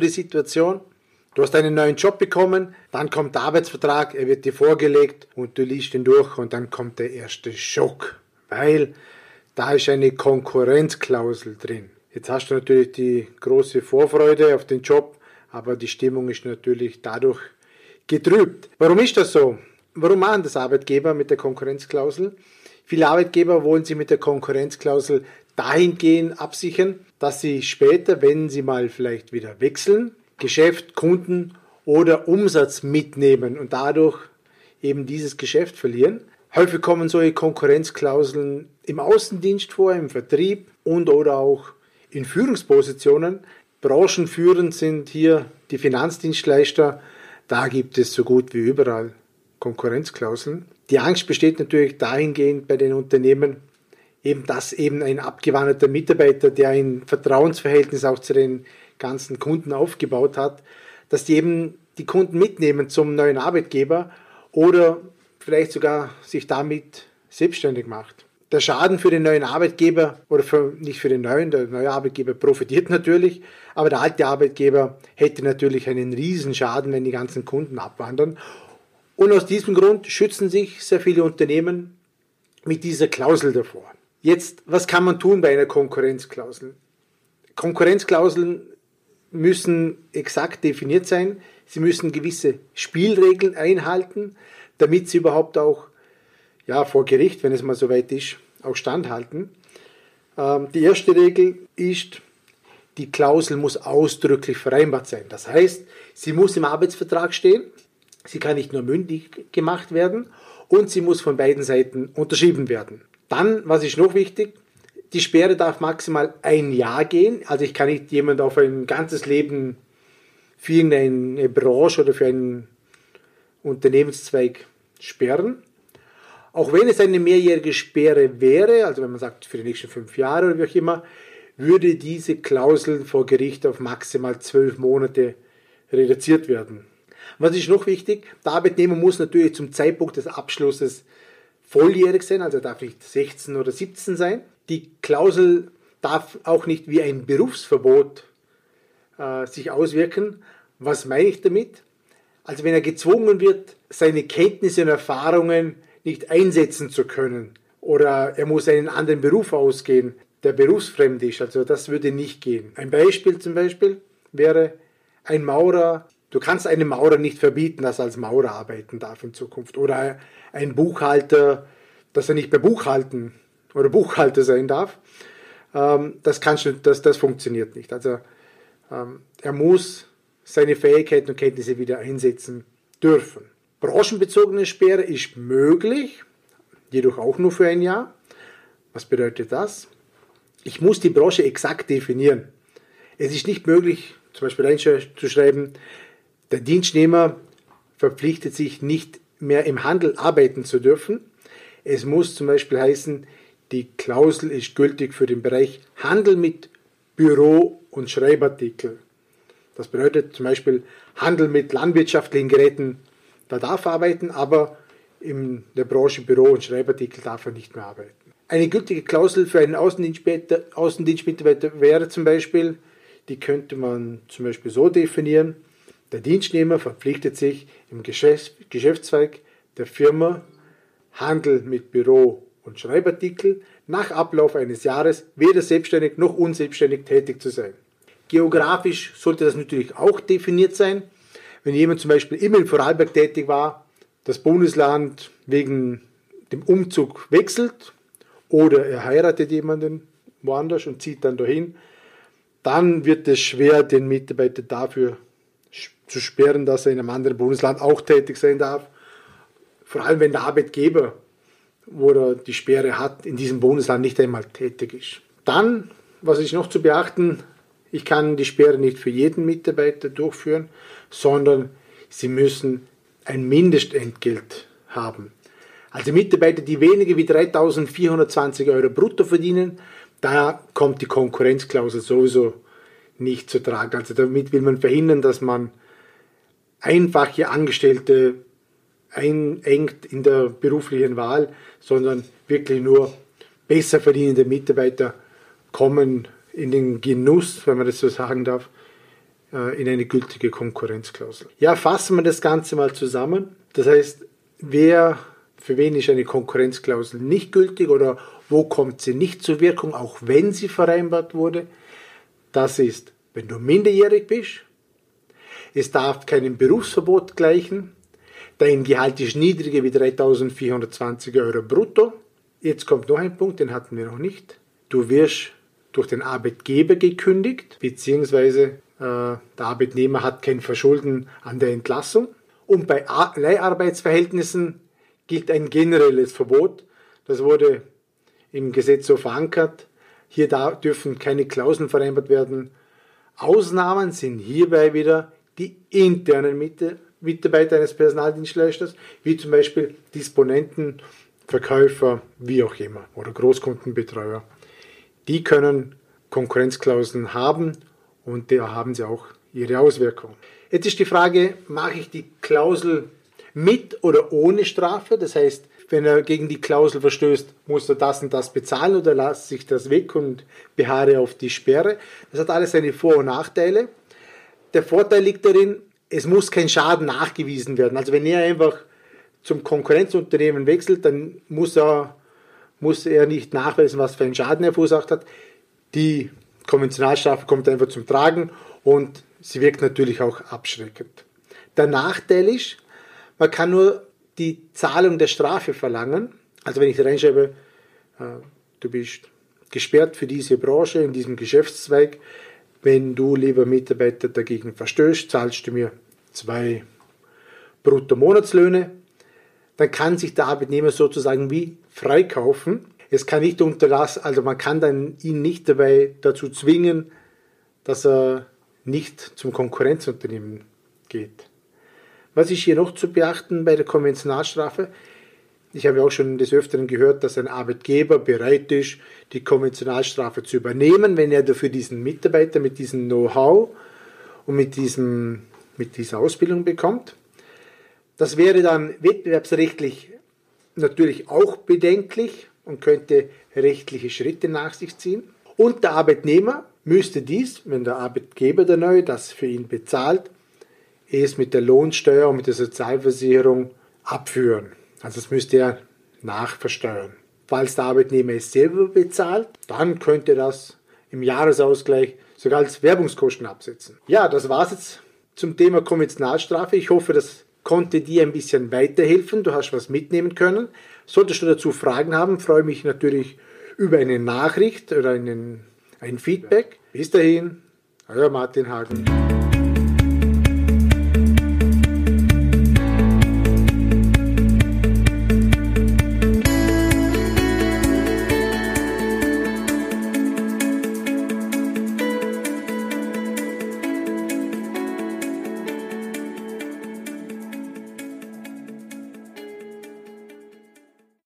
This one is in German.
Die Situation? Du hast einen neuen Job bekommen, dann kommt der Arbeitsvertrag, er wird dir vorgelegt und du liest ihn durch und dann kommt der erste Schock, weil da ist eine Konkurrenzklausel drin. Jetzt hast du natürlich die große Vorfreude auf den Job, aber die Stimmung ist natürlich dadurch getrübt. Warum ist das so? Warum machen das Arbeitgeber mit der Konkurrenzklausel? Viele Arbeitgeber wollen sich mit der Konkurrenzklausel dahingehend absichern, dass sie später, wenn sie mal vielleicht wieder wechseln, Geschäft, Kunden oder Umsatz mitnehmen und dadurch eben dieses Geschäft verlieren. Häufig kommen solche Konkurrenzklauseln im Außendienst vor, im Vertrieb und oder auch in Führungspositionen. Branchenführend sind hier die Finanzdienstleister. Da gibt es so gut wie überall Konkurrenzklauseln. Die Angst besteht natürlich dahingehend bei den Unternehmen, eben dass eben ein abgewanderter Mitarbeiter, der ein Vertrauensverhältnis auch zu den ganzen Kunden aufgebaut hat, dass die eben die Kunden mitnehmen zum neuen Arbeitgeber oder vielleicht sogar sich damit selbstständig macht. Der Schaden für den neuen Arbeitgeber oder für, nicht für den neuen, der neue Arbeitgeber profitiert natürlich, aber der alte Arbeitgeber hätte natürlich einen riesen Schaden, wenn die ganzen Kunden abwandern. Und aus diesem Grund schützen sich sehr viele Unternehmen mit dieser Klausel davor. Jetzt, was kann man tun bei einer Konkurrenzklausel? Konkurrenzklauseln müssen exakt definiert sein. Sie müssen gewisse Spielregeln einhalten, damit sie überhaupt auch ja, vor Gericht, wenn es mal soweit ist, auch standhalten. Ähm, die erste Regel ist, die Klausel muss ausdrücklich vereinbart sein. Das heißt, sie muss im Arbeitsvertrag stehen, sie kann nicht nur mündlich gemacht werden und sie muss von beiden Seiten unterschrieben werden. Dann, was ist noch wichtig, die Sperre darf maximal ein Jahr gehen. Also ich kann nicht jemand auf ein ganzes Leben für irgendeine Branche oder für einen Unternehmenszweig sperren. Auch wenn es eine mehrjährige Sperre wäre, also wenn man sagt für die nächsten fünf Jahre oder wie auch immer, würde diese Klausel vor Gericht auf maximal zwölf Monate reduziert werden. Was ist noch wichtig? Der Arbeitnehmer muss natürlich zum Zeitpunkt des Abschlusses volljährig sein, also darf nicht 16 oder 17 sein. Die Klausel darf auch nicht wie ein Berufsverbot äh, sich auswirken. Was meine ich damit? Also wenn er gezwungen wird, seine Kenntnisse und Erfahrungen nicht einsetzen zu können oder er muss einen anderen Beruf ausgehen, der berufsfremd ist, also das würde nicht gehen. Ein Beispiel zum Beispiel wäre ein Maurer, du kannst einem Maurer nicht verbieten, dass er als Maurer arbeiten darf in Zukunft oder ein Buchhalter, dass er nicht mehr Buchhalten oder Buchhalter sein darf. Ähm, das, kannst du, das, das funktioniert nicht. Also ähm, er muss seine Fähigkeiten und Kenntnisse wieder einsetzen dürfen. Branchenbezogene Sperre ist möglich, jedoch auch nur für ein Jahr. Was bedeutet das? Ich muss die Branche exakt definieren. Es ist nicht möglich, zum Beispiel reinzuschreiben, der Dienstnehmer verpflichtet sich nicht mehr im Handel arbeiten zu dürfen. Es muss zum Beispiel heißen, die Klausel ist gültig für den Bereich Handel mit Büro- und Schreibartikel. Das bedeutet zum Beispiel Handel mit landwirtschaftlichen Geräten, da darf er arbeiten, aber in der Branche Büro- und Schreibartikel darf er nicht mehr arbeiten. Eine gültige Klausel für einen Außendienstmitarbeiter wäre zum Beispiel, die könnte man zum Beispiel so definieren, der Dienstnehmer verpflichtet sich im Geschäftszweig der Firma Handel mit Büro- und Schreibartikel nach Ablauf eines Jahres weder selbstständig noch unselbstständig tätig zu sein. Geografisch sollte das natürlich auch definiert sein. Wenn jemand zum Beispiel immer in Vorarlberg tätig war, das Bundesland wegen dem Umzug wechselt oder er heiratet jemanden woanders und zieht dann dahin, dann wird es schwer, den Mitarbeiter dafür zu sperren, dass er in einem anderen Bundesland auch tätig sein darf. Vor allem, wenn der Arbeitgeber wo er die Sperre hat, in diesem Bundesland nicht einmal tätig ist. Dann, was ist noch zu beachten, ich kann die Sperre nicht für jeden Mitarbeiter durchführen, sondern sie müssen ein Mindestentgelt haben. Also Mitarbeiter, die weniger wie 3.420 Euro brutto verdienen, da kommt die Konkurrenzklausel sowieso nicht zu tragen. Also damit will man verhindern, dass man einfache Angestellte einengt in der beruflichen Wahl, sondern wirklich nur besser verdienende Mitarbeiter kommen in den Genuss, wenn man das so sagen darf, äh, in eine gültige Konkurrenzklausel. Ja, fassen wir das Ganze mal zusammen. Das heißt, wer, für wen ist eine Konkurrenzklausel nicht gültig oder wo kommt sie nicht zur Wirkung, auch wenn sie vereinbart wurde? Das ist, wenn du minderjährig bist, es darf keinem Berufsverbot gleichen, dein Gehalt ist niedriger wie 3420 Euro brutto. Jetzt kommt noch ein Punkt, den hatten wir noch nicht. Du wirst durch den Arbeitgeber gekündigt, beziehungsweise äh, der Arbeitnehmer hat kein Verschulden an der Entlassung. Und bei Leiharbeitsverhältnissen gilt ein generelles Verbot. Das wurde im Gesetz so verankert. Hier dürfen keine Klauseln vereinbart werden. Ausnahmen sind hierbei wieder die internen Mitarbeiter eines Personaldienstleisters, wie zum Beispiel Disponenten, Verkäufer, wie auch immer, oder Großkundenbetreuer. Die können Konkurrenzklauseln haben und da haben sie auch ihre Auswirkungen. Jetzt ist die Frage, mache ich die Klausel mit oder ohne Strafe? Das heißt, wenn er gegen die Klausel verstößt, muss er das und das bezahlen oder lasse ich das weg und beharre auf die Sperre. Das hat alles seine Vor- und Nachteile. Der Vorteil liegt darin, es muss kein Schaden nachgewiesen werden. Also wenn er einfach zum Konkurrenzunternehmen wechselt, dann muss er, muss er nicht nachweisen, was für einen Schaden er verursacht hat. Die Konventionalstrafe kommt einfach zum Tragen und sie wirkt natürlich auch abschreckend. Der Nachteil ist, man kann nur die Zahlung der Strafe verlangen. Also wenn ich reinschreibe, äh, du bist gesperrt für diese Branche, in diesem Geschäftszweig, wenn du, lieber Mitarbeiter, dagegen verstößt, zahlst du mir zwei Brutto-Monatslöhne. Dann kann sich der Arbeitnehmer sozusagen wie freikaufen. Es kann nicht unterlassen, also man kann dann ihn nicht dabei dazu zwingen, dass er nicht zum Konkurrenzunternehmen geht. Was ist hier noch zu beachten bei der Konventionalstrafe? Ich habe auch schon des Öfteren gehört, dass ein Arbeitgeber bereit ist, die Konventionalstrafe zu übernehmen, wenn er dafür diesen Mitarbeiter mit diesem Know-how und mit, diesem, mit dieser Ausbildung bekommt. Das wäre dann wettbewerbsrechtlich natürlich auch bedenklich und könnte rechtliche Schritte nach sich ziehen. Und der Arbeitnehmer müsste dies, wenn der Arbeitgeber der Neue das für ihn bezahlt, es mit der Lohnsteuer und mit der Sozialversicherung abführen. Also das müsste er nachversteuern. Falls der Arbeitnehmer es selber bezahlt, dann könnte das im Jahresausgleich sogar als Werbungskosten absetzen. Ja, das war es jetzt zum Thema Konventionalstrafe. Ich hoffe, das konnte dir ein bisschen weiterhelfen. Du hast was mitnehmen können. Solltest du dazu Fragen haben, freue mich natürlich über eine Nachricht oder einen, ein Feedback. Bis dahin, euer Martin Hagen.